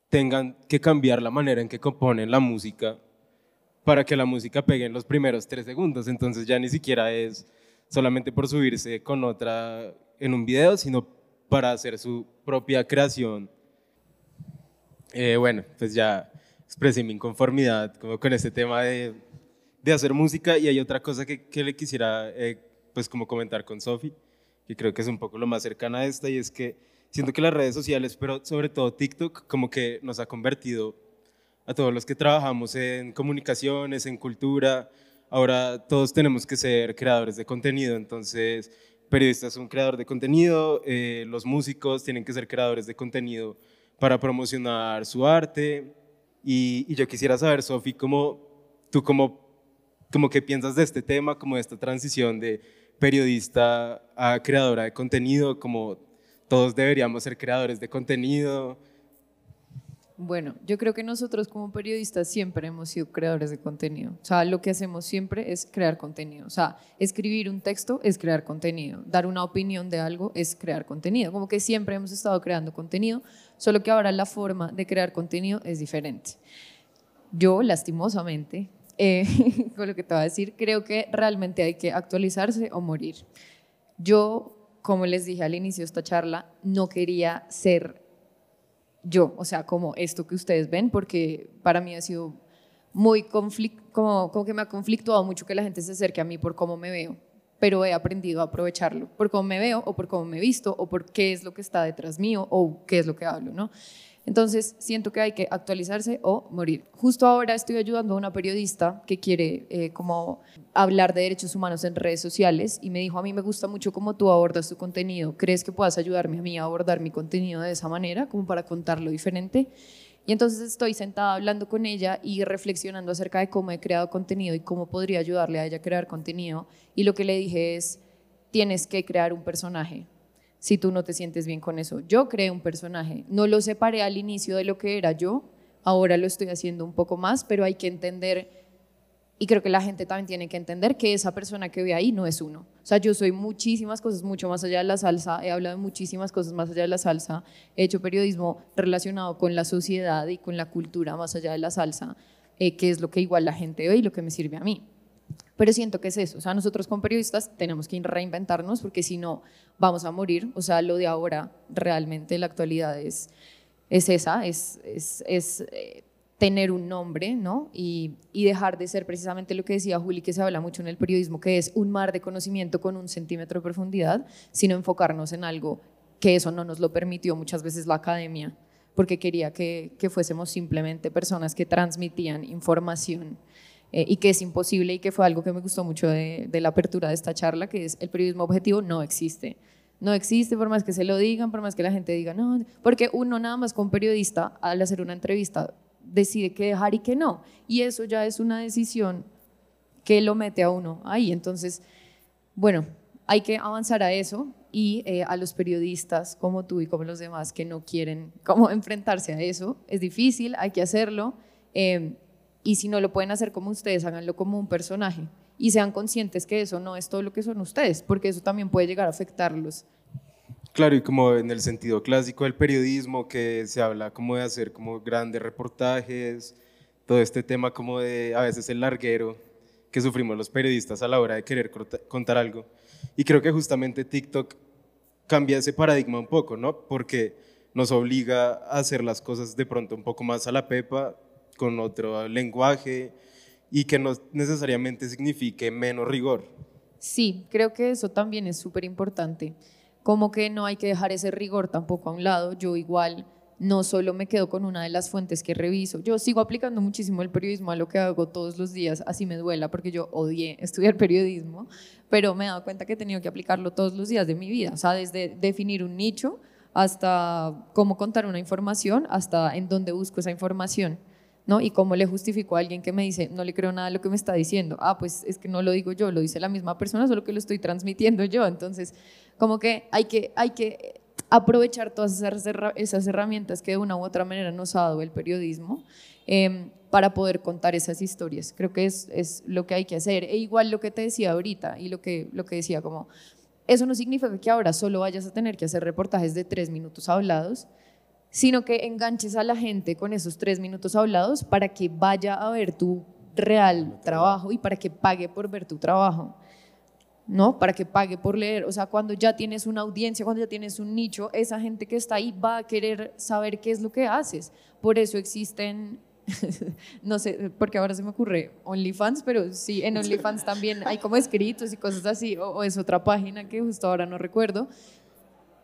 tengan que cambiar la manera en que componen la música para que la música pegue en los primeros tres segundos. Entonces ya ni siquiera es solamente por subirse con otra en un video, sino para hacer su propia creación. Eh, bueno, pues ya expresé mi inconformidad como con este tema de, de hacer música y hay otra cosa que, que le quisiera eh, pues como comentar con Sofi, que creo que es un poco lo más cercana a esta y es que siento que las redes sociales, pero sobre todo TikTok, como que nos ha convertido a todos los que trabajamos en comunicaciones, en cultura, ahora todos tenemos que ser creadores de contenido, entonces periodistas son creador de contenido, eh, los músicos tienen que ser creadores de contenido para promocionar su arte. Y, yo quisiera saber, Sofi, ¿cómo, tú cómo, cómo qué piensas de este tema, como de esta transición de periodista a creadora de contenido, como todos deberíamos ser creadores de contenido? Bueno, yo creo que nosotros como periodistas siempre hemos sido creadores de contenido. O sea, lo que hacemos siempre es crear contenido. O sea, escribir un texto es crear contenido. Dar una opinión de algo es crear contenido. Como que siempre hemos estado creando contenido, solo que ahora la forma de crear contenido es diferente. Yo, lastimosamente, eh, [laughs] con lo que te voy a decir, creo que realmente hay que actualizarse o morir. Yo, como les dije al inicio de esta charla, no quería ser yo, o sea, como esto que ustedes ven, porque para mí ha sido muy conflicto, como, como que me ha conflictuado mucho que la gente se acerque a mí por cómo me veo, pero he aprendido a aprovecharlo, por cómo me veo o por cómo me visto o por qué es lo que está detrás mío o qué es lo que hablo, ¿no? Entonces, siento que hay que actualizarse o morir. Justo ahora estoy ayudando a una periodista que quiere eh, como hablar de derechos humanos en redes sociales y me dijo, a mí me gusta mucho cómo tú abordas tu contenido. ¿Crees que puedas ayudarme a mí a abordar mi contenido de esa manera, como para contarlo diferente? Y entonces estoy sentada hablando con ella y reflexionando acerca de cómo he creado contenido y cómo podría ayudarle a ella a crear contenido. Y lo que le dije es, tienes que crear un personaje si tú no te sientes bien con eso. Yo creé un personaje, no lo separé al inicio de lo que era yo, ahora lo estoy haciendo un poco más, pero hay que entender, y creo que la gente también tiene que entender que esa persona que ve ahí no es uno. O sea, yo soy muchísimas cosas, mucho más allá de la salsa, he hablado de muchísimas cosas más allá de la salsa, he hecho periodismo relacionado con la sociedad y con la cultura más allá de la salsa, eh, que es lo que igual la gente ve y lo que me sirve a mí. Pero siento que es eso, o sea, nosotros como periodistas tenemos que reinventarnos porque si no vamos a morir, o sea, lo de ahora realmente la actualidad es, es esa, es, es, es eh, tener un nombre, ¿no? Y, y, dejar de ser precisamente lo que decía Juli, que se habla mucho en el periodismo, que es un mar de conocimiento con un centímetro de profundidad, sino enfocarnos en algo que eso no nos lo permitió muchas veces la academia, porque quería que, que fuésemos simplemente personas que transmitían información eh, y que es imposible y que fue algo que me gustó mucho de, la apertura de esta charla, que es el periodismo objetivo no existe. No existe por más que se lo digan, por más que la gente diga no, porque uno nada más con periodista al hacer una entrevista decide qué dejar y qué no. Y eso ya es una decisión que lo mete a uno ahí. Entonces, bueno, hay que avanzar a eso y eh, a los periodistas como tú y como los demás que no quieren cómo [laughs] enfrentarse a eso. Es difícil, hay que hacerlo. Eh, y si no lo pueden hacer como ustedes, háganlo como un personaje y sean conscientes que eso no es todo lo que son ustedes, porque eso también puede llegar a afectarlos. Claro, y como en el sentido clásico del periodismo, que se habla como de hacer como grandes reportajes, todo este tema como de a veces el larguero que sufrimos los periodistas a la hora de querer contar algo. Y creo que justamente TikTok cambia ese paradigma un poco, ¿no? Porque nos obliga a hacer las cosas de pronto un poco más a la pepa, con otro lenguaje y que no necesariamente signifique menos rigor. Sí, creo que eso también es súper importante. Como que no hay que dejar ese rigor tampoco a un lado. Yo igual no solo me quedo con una de las fuentes que reviso. Yo sigo aplicando muchísimo el periodismo a lo que hago todos los días, así me duela porque yo odié [laughs] estudiar periodismo, pero me he dado cuenta que he tenido que aplicarlo todos los días de mi vida, o sea, desde definir un nicho hasta cómo contar una información, hasta en dónde busco esa información. ¿No? Y cómo le justifico a alguien que me dice, no le creo nada de lo que me está diciendo. Ah, pues es que no lo digo yo, lo dice la misma persona, solo que lo estoy transmitiendo yo. Entonces, como que hay que, hay que aprovechar todas esas, herramientas que de una u otra manera nos ha dado el periodismo em, para poder contar esas historias. Creo que es, es, lo que hay que hacer. E igual lo que te decía ahorita y lo que, lo que decía como, eso no significa que ahora solo vayas a tener que hacer reportajes de tres minutos hablados, sino que enganches a la gente con esos tres minutos hablados para que vaya a ver tu real trabajo y para que pague por ver tu trabajo. ¿no? Para que pague por leer. O sea, cuando ya tienes una audiencia, cuando ya tienes un nicho, esa gente que está ahí va a querer saber qué es lo que haces. Por eso existen, [laughs] no sé, porque ahora se me ocurre OnlyFans, pero sí, en [laughs] OnlyFans también hay como escritos y cosas así, o, es otra página que justo ahora no recuerdo.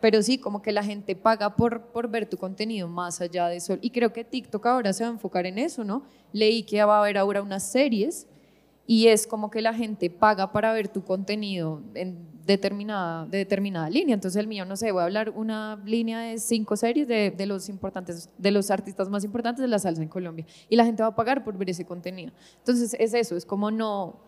Pero sí, como que la gente paga por, por ver tu contenido más allá de eso. Y creo que TikTok ahora se va a enfocar en eso, ¿no? Leí que va a haber ahora unas series y es como que la gente paga para ver tu contenido en determinada, de determinada línea. Entonces el mío, no sé, voy a hablar una línea de cinco series de, de, los importantes, de los artistas más importantes de la salsa en Colombia y la gente va a pagar por ver ese contenido. Entonces es eso, es como no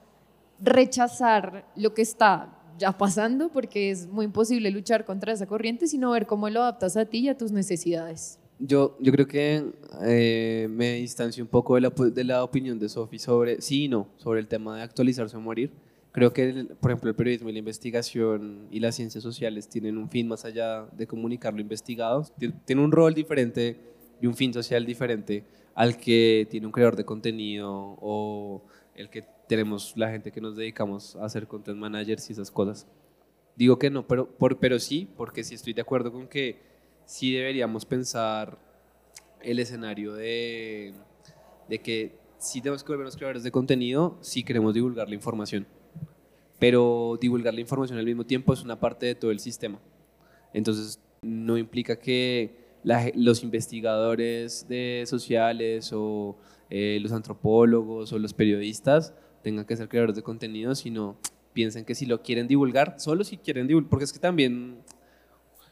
rechazar lo que está ya pasando porque es muy imposible luchar contra esa corriente, sino ver cómo lo adaptas a ti y a tus necesidades. Yo, yo creo que eh, me distancio un poco de la, de la opinión de Sofi sobre, sí y no, sobre el tema de actualizarse o morir. Creo que, por ejemplo, el periodismo y la investigación y las ciencias sociales tienen un fin más allá de comunicar lo investigado. Tiene un rol diferente y un fin social diferente al que tiene un creador de contenido o el que tenemos la gente que nos dedicamos a hacer content managers y esas cosas. Digo que no, pero, por, pero sí, porque sí estoy de acuerdo con que sí deberíamos pensar el escenario de, de que sí tenemos que volvernos creadores de contenido si queremos divulgar la información. Pero divulgar la información al mismo tiempo es una parte de todo el sistema. Entonces, no implica que los investigadores de sociales o eh, los antropólogos o los periodistas tengan que ser creadores de contenido, sino [tsk] piensen que si lo quieren divulgar, solo si quieren divulgar, porque es que también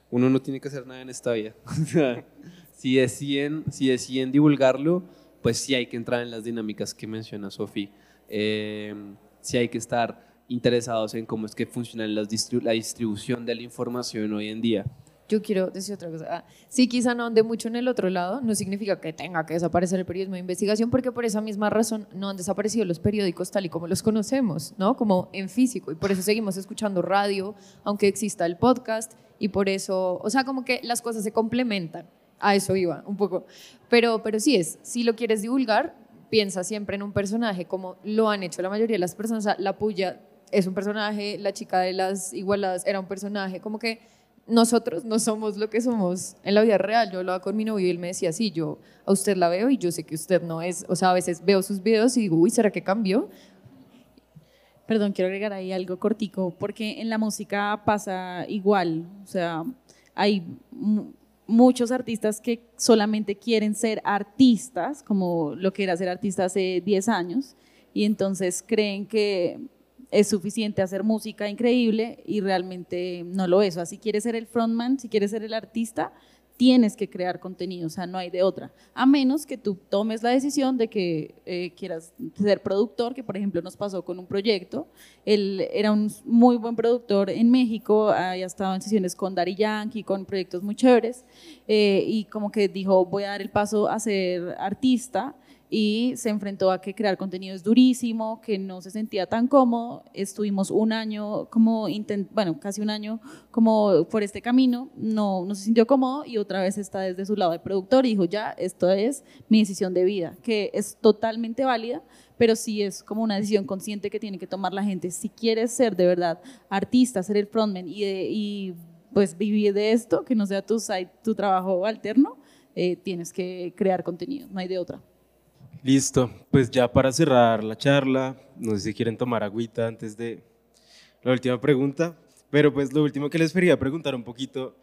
uno no tiene que hacer nada en esta vida. [laughs] si, deciden, si deciden divulgarlo, pues sí hay que entrar en las dinámicas que menciona Sofi. Eh, sí hay que estar interesados en cómo es que funciona la distribución de la información hoy en día. Yo quiero decir otra cosa. Ah, sí, quizá no ande mucho en el otro lado, no significa que tenga que desaparecer el periodismo de investigación, porque por esa misma razón no han desaparecido los periódicos tal y como los conocemos, ¿no? Como en físico, y por eso seguimos escuchando radio, aunque exista el podcast, y por eso, o sea, como que las cosas se complementan. A eso iba un poco. Pero, pero sí es, si lo quieres divulgar, piensa siempre en un personaje como lo han hecho la mayoría de las personas. la puya es un personaje, la chica de las igualadas era un personaje, como que nosotros no somos lo que somos en la vida real. Yo hablaba con mi novio y él me decía, sí, yo a usted la veo y yo sé que usted no es, o sea, a veces veo sus videos y digo, uy, ¿será que cambió? Perdón, quiero agregar ahí algo cortico, porque en la música pasa igual, o sea, hay muchos artistas que solamente quieren ser artistas, como lo que era ser artista hace 10 años, y entonces creen que es suficiente hacer música increíble y realmente no lo es. O sea, si quieres ser el frontman, si quieres ser el artista, tienes que crear contenido, o sea, no hay de otra. A menos que tú tomes la decisión de que eh, quieras ser productor, que por ejemplo nos pasó con un proyecto. Él era un muy buen productor en México, había estado en sesiones con Dari Yankee, con proyectos muy chéveres, eh, y como que dijo, voy a dar el paso a ser artista y se enfrentó a que crear contenido es durísimo, que no se sentía tan cómodo. Estuvimos un año, como bueno, casi un año como por este camino, no, no se sintió cómodo y otra vez está desde su lado de productor y dijo, ya, esto es mi decisión de vida, que es totalmente válida, pero sí es como una decisión consciente que tiene que tomar la gente. Si quieres ser de verdad artista, ser el frontman y, y pues vivir de esto, que no sea tu, tu trabajo alterno, eh, tienes que crear contenido, no hay de otra. Listo, pues ya para cerrar la charla, no sé si quieren tomar agüita antes de la última pregunta, pero pues lo último que les quería preguntar un poquito,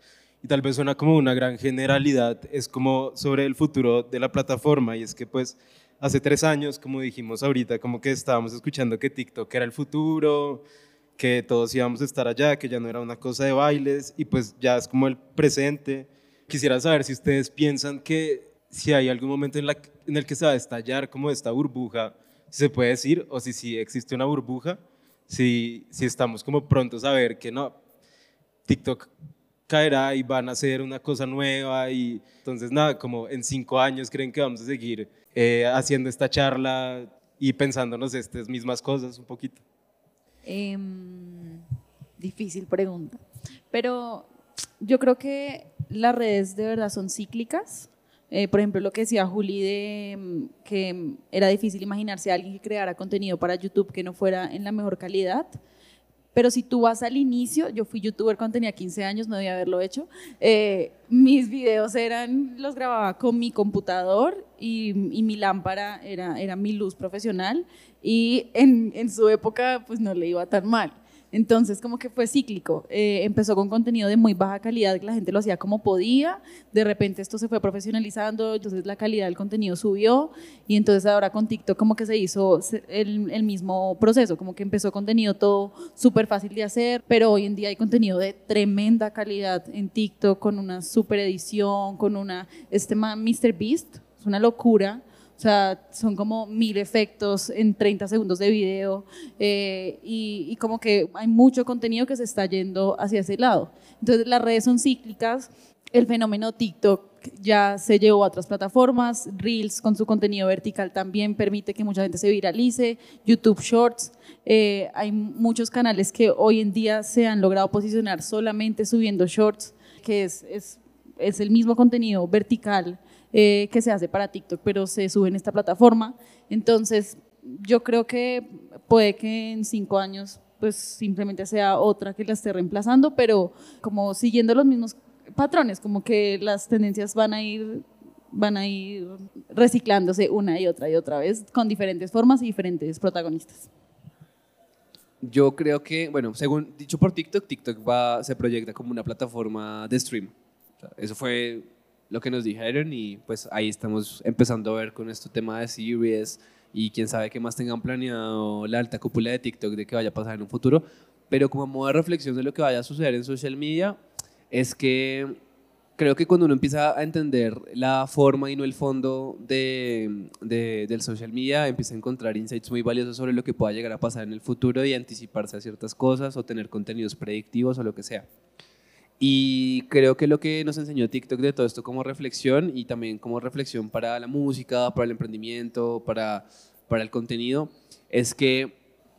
y tal vez suena como una gran generalidad, es como sobre el futuro de la plataforma, y es que pues hace tres años, como dijimos ahorita, como que estábamos escuchando que TikTok era el futuro, que todos íbamos a estar allá, que ya no era una cosa de bailes, y pues ya es como el presente. Quisiera saber si ustedes piensan que si hay algún momento en, la, en el que se va a estallar como esta burbuja, se puede decir, o si sí existe una burbuja, si, si estamos como prontos a ver que no, TikTok caerá y van a hacer una cosa nueva y entonces nada, como en cinco años creen que vamos a seguir eh, haciendo esta charla y pensándonos estas mismas cosas un poquito. Em, difícil pregunta, pero yo creo que las redes de verdad son cíclicas eh, por ejemplo, lo que decía Juli de mm, que era difícil imaginarse a alguien que creara contenido para YouTube que no fuera en la mejor calidad. Pero si tú vas al inicio, yo fui youtuber cuando tenía 15 años, no debía haberlo hecho. Eh, mis videos eran, los grababa con mi computador y, y mi lámpara era, era mi luz profesional y en, en su época pues no le iba tan mal. Entonces, como que fue cíclico. Eh, empezó con contenido de muy baja calidad, la gente lo hacía como podía. De repente esto se fue profesionalizando, entonces la calidad del contenido subió. Y entonces ahora con TikTok como que se hizo el, mismo proceso, como que empezó contenido todo súper fácil de hacer, pero hoy en día hay contenido de tremenda calidad en TikTok, con una super edición, con una, este man. Beast, es una locura o sea, son como mil efectos en 30 segundos de video eh, y, como que hay mucho contenido que se está yendo hacia ese lado. Entonces las redes son cíclicas, el fenómeno TikTok ya se llevó a otras plataformas, Reels con su contenido vertical también permite que mucha gente se viralice, YouTube Shorts, eh, hay muchos canales que hoy en día se han logrado posicionar solamente subiendo shorts, que es, es, es el mismo contenido vertical eh, que se hace para TikTok, pero se sube en esta plataforma. Entonces, yo creo que puede que en cinco años pues simplemente sea otra que la esté reemplazando, pero como siguiendo los mismos patrones, como que las tendencias van a ir van a ir reciclándose una y otra y otra vez con diferentes formas y diferentes protagonistas. Yo creo que, bueno, según dicho por TikTok, TikTok va, se proyecta como una plataforma de stream. eso fue lo que nos dijeron y pues ahí estamos empezando a ver con este tema de series y quién sabe qué más tengan planeado la alta cúpula de TikTok de que vaya a pasar en un futuro. Pero como modo de reflexión de lo que vaya a suceder en social media, es que creo que cuando uno empieza a entender la forma y no el fondo de, de, del social media, empieza a encontrar insights muy valiosos sobre lo que pueda llegar a pasar en el futuro y anticiparse a ciertas cosas o tener contenidos predictivos o lo que sea. Y creo que lo que nos enseñó TikTok de todo esto como reflexión y también como reflexión para la música, para el emprendimiento, para, para el contenido, es que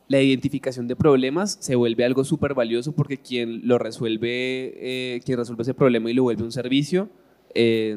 la identificación de problemas se vuelve algo súper valioso porque quien lo resuelve, eh, quien resuelve ese problema y lo vuelve un servicio, eh,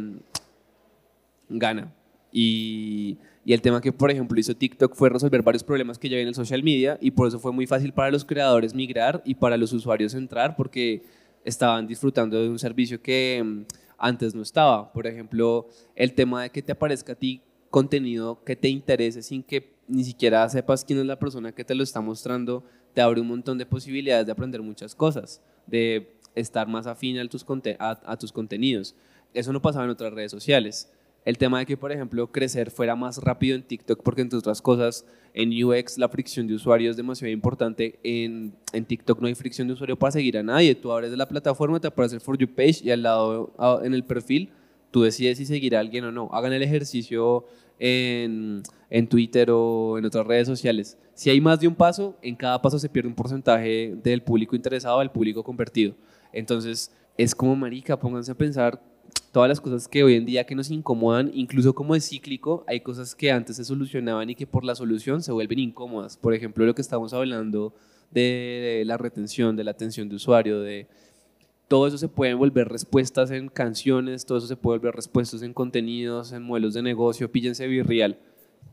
gana. Y, y, el tema que, por ejemplo, hizo TikTok fue resolver varios problemas que ya hay en el social media y por eso fue muy fácil para los creadores migrar y para los usuarios entrar porque estaban disfrutando de un servicio que mm, antes no estaba. Por ejemplo, el tema de que te aparezca a ti contenido que te interese sin que ni siquiera sepas quién es la persona que te lo está mostrando, te abre un montón de posibilidades de aprender muchas cosas, de estar más afín a tus, a tus contenidos. Eso no pasaba en otras redes sociales el tema de que, por ejemplo, crecer fuera más rápido en TikTok, porque entre otras cosas, en UX la fricción de usuario es demasiado importante. En, en TikTok no hay fricción de usuario para seguir a nadie. Tú abres la plataforma, te aparece el For You page y al lado, en el perfil, tú decides si seguir a alguien o no. Hagan el ejercicio en, en Twitter o en otras redes sociales. Si hay más de un paso, en cada paso se pierde un porcentaje del público interesado al público convertido. Entonces, es como marica, pónganse a pensar todas las cosas que hoy en día que nos incomodan, incluso como es cíclico, hay cosas que antes se solucionaban y que por la solución se vuelven incómodas. Por ejemplo, lo que estamos hablando de, la retención, de la atención de usuario, de todo eso se puede volver respuestas en canciones, todo eso se puede volver respuestas en contenidos, en modelos de negocio, píllense virreal.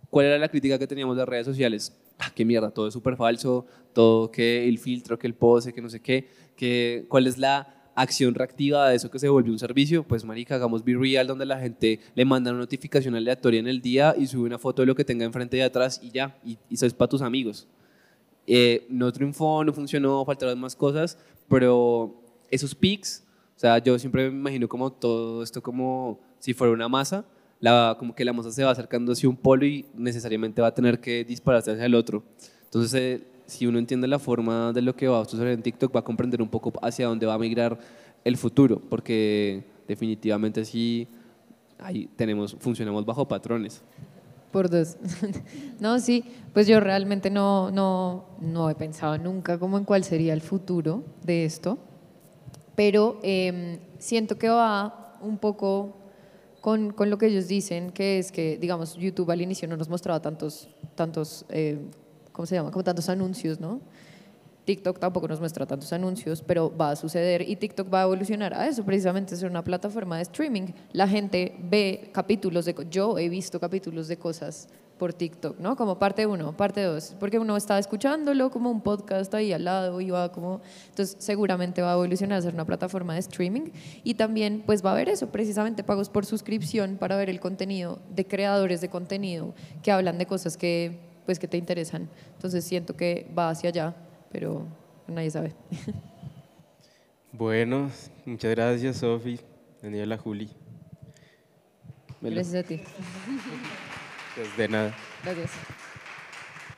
¿Cuál era la crítica que teníamos de las redes sociales? Ah, qué mierda, todo es súper falso, todo que el filtro, que el pose, que no sé qué, que, cuál es la acción reactiva de eso que se volvió un servicio, pues marica, hagamos Be Real donde la gente le manda una notificación aleatoria en el día y sube una foto de lo que tenga enfrente y atrás y ya, y, eso es para tus amigos. Eh, no triunfó, no funcionó, faltaron más cosas, pero esos pics, o sea, yo siempre me imagino como todo esto como si fuera una masa, la, como que la masa se va acercando hacia un polo y necesariamente va a tener que dispararse hacia el otro. Entonces, eh, si uno entiende la forma de lo que va a suceder en TikTok, va a comprender un poco hacia dónde va a migrar el futuro, porque definitivamente sí, ahí tenemos, funcionamos bajo patrones. Por dos. [laughs] no, sí, pues yo realmente no, no, no he pensado nunca como en cuál sería el futuro de esto, pero em, siento que va un poco con, con, lo que ellos dicen, que es que, digamos, YouTube al inicio no nos mostraba tantos, tantos eh, ¿cómo se llama? Como tantos anuncios, ¿no? TikTok tampoco nos muestra tantos anuncios, pero va a suceder y TikTok va a evolucionar a eso, precisamente ser una plataforma de streaming. La gente ve capítulos de, yo he visto capítulos de cosas por TikTok, ¿no? Como parte uno, parte dos, porque uno estaba escuchándolo como un podcast ahí al lado y va como, entonces seguramente va a evolucionar a ser una plataforma de streaming y también pues va a haber eso, precisamente pagos por suscripción para ver el contenido de creadores de contenido que hablan de cosas que pues que te interesan. Entonces siento que va hacia allá, pero nadie sabe. Bueno, muchas gracias Sofi, Daniela, Juli. Gracias a ti. Pues de nada. Gracias.